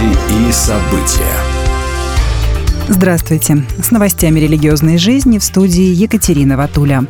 Новости и события. Здравствуйте. С новостями религиозной жизни в студии Екатерина Ватуля.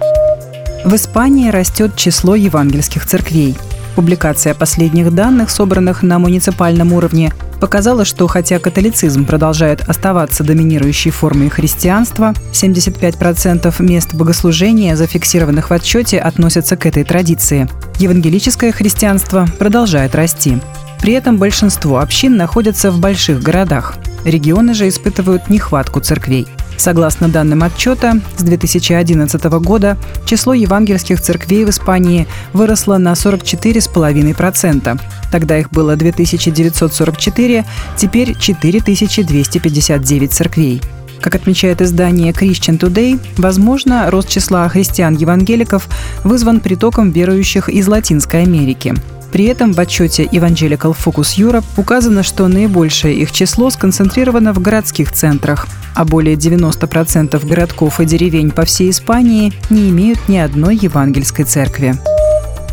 В Испании растет число евангельских церквей. Публикация последних данных, собранных на муниципальном уровне, показала, что хотя католицизм продолжает оставаться доминирующей формой христианства, 75% мест богослужения, зафиксированных в отчете, относятся к этой традиции. Евангелическое христианство продолжает расти. При этом большинство общин находятся в больших городах. Регионы же испытывают нехватку церквей. Согласно данным отчета, с 2011 года число евангельских церквей в Испании выросло на 44,5%. Тогда их было 2944, теперь 4259 церквей. Как отмечает издание Christian Today, возможно, рост числа христиан-евангеликов вызван притоком верующих из Латинской Америки – при этом в отчете Evangelical Focus Europe указано, что наибольшее их число сконцентрировано в городских центрах, а более 90% городков и деревень по всей Испании не имеют ни одной евангельской церкви.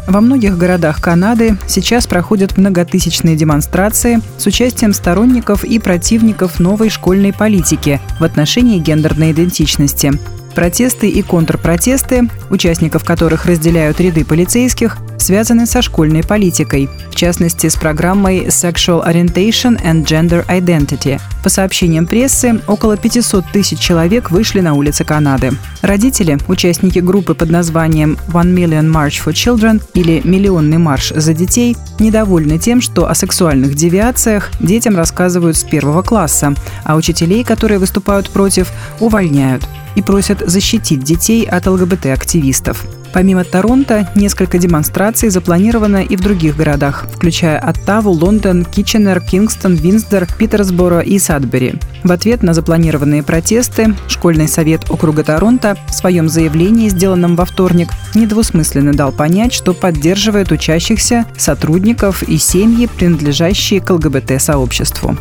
Во многих городах Канады сейчас проходят многотысячные демонстрации с участием сторонников и противников новой школьной политики в отношении гендерной идентичности. Протесты и контрпротесты, участников которых разделяют ряды полицейских, связаны со школьной политикой, в частности с программой Sexual Orientation and Gender Identity. По сообщениям прессы, около 500 тысяч человек вышли на улицы Канады. Родители, участники группы под названием One Million March for Children или Миллионный марш за детей, недовольны тем, что о сексуальных девиациях детям рассказывают с первого класса, а учителей, которые выступают против, увольняют и просят защитить детей от ЛГБТ-активистов. Помимо Торонто, несколько демонстраций запланировано и в других городах, включая Оттаву, Лондон, Китченер, Кингстон, Винсдор, Питерсборо и Садбери. В ответ на запланированные протесты Школьный совет округа Торонто в своем заявлении, сделанном во вторник, недвусмысленно дал понять, что поддерживает учащихся, сотрудников и семьи, принадлежащие к ЛГБТ-сообществу.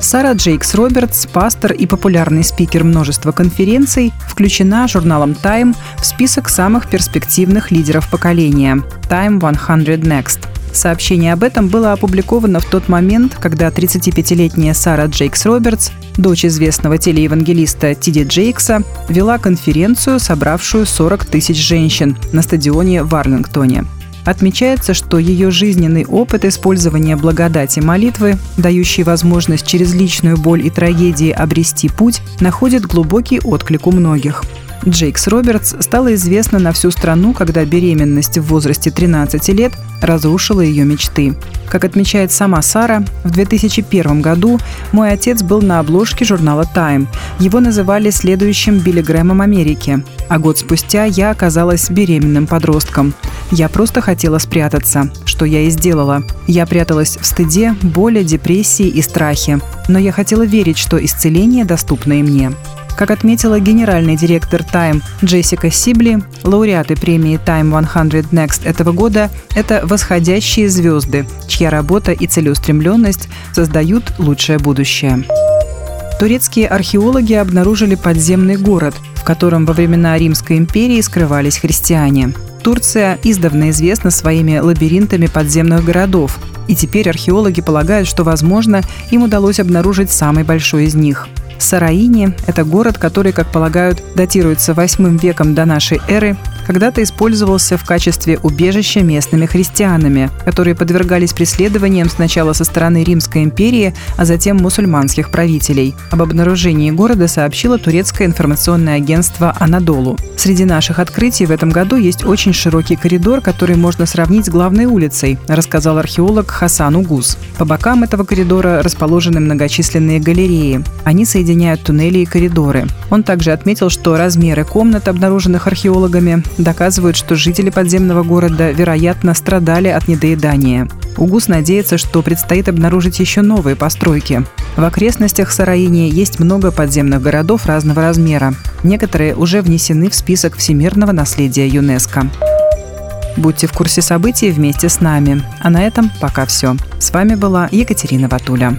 Сара Джейкс Робертс, пастор и популярный спикер множества конференций, включена журналом Time в список самых перспективных лидеров поколения Time 100 Next. Сообщение об этом было опубликовано в тот момент, когда 35-летняя Сара Джейкс Робертс, дочь известного телеевангелиста Тиди Джейкса, вела конференцию, собравшую 40 тысяч женщин на стадионе в Арлингтоне. Отмечается, что ее жизненный опыт использования благодати молитвы, дающий возможность через личную боль и трагедии обрести путь, находит глубокий отклик у многих. Джейкс Робертс стала известна на всю страну, когда беременность в возрасте 13 лет разрушила ее мечты. Как отмечает сама Сара, в 2001 году мой отец был на обложке журнала Time. Его называли следующим Билли Грэмом Америки. А год спустя я оказалась беременным подростком. Я просто хотела спрятаться, что я и сделала. Я пряталась в стыде, боли, депрессии и страхе. Но я хотела верить, что исцеление доступно и мне. Как отметила генеральный директор Time Джессика Сибли, лауреаты премии Time 100 Next этого года – это восходящие звезды, чья работа и целеустремленность создают лучшее будущее. Турецкие археологи обнаружили подземный город, в котором во времена Римской империи скрывались христиане. Турция издавна известна своими лабиринтами подземных городов, и теперь археологи полагают, что, возможно, им удалось обнаружить самый большой из них – Сараини – это город, который, как полагают, датируется 8 веком до нашей эры, когда-то использовался в качестве убежища местными христианами, которые подвергались преследованиям сначала со стороны Римской империи, а затем мусульманских правителей. Об обнаружении города сообщило турецкое информационное агентство «Анадолу». Среди наших открытий в этом году есть очень широкий коридор, который можно сравнить с главной улицей, рассказал археолог Хасан Угуз. По бокам этого коридора расположены многочисленные галереи. Они соединяют туннели и коридоры. Он также отметил, что размеры комнат, обнаруженных археологами, доказывают, что жители подземного города, вероятно, страдали от недоедания. УГУС надеется, что предстоит обнаружить еще новые постройки. В окрестностях Сараини есть много подземных городов разного размера. Некоторые уже внесены в список всемирного наследия ЮНЕСКО. Будьте в курсе событий вместе с нами. А на этом пока все. С вами была Екатерина Ватуля.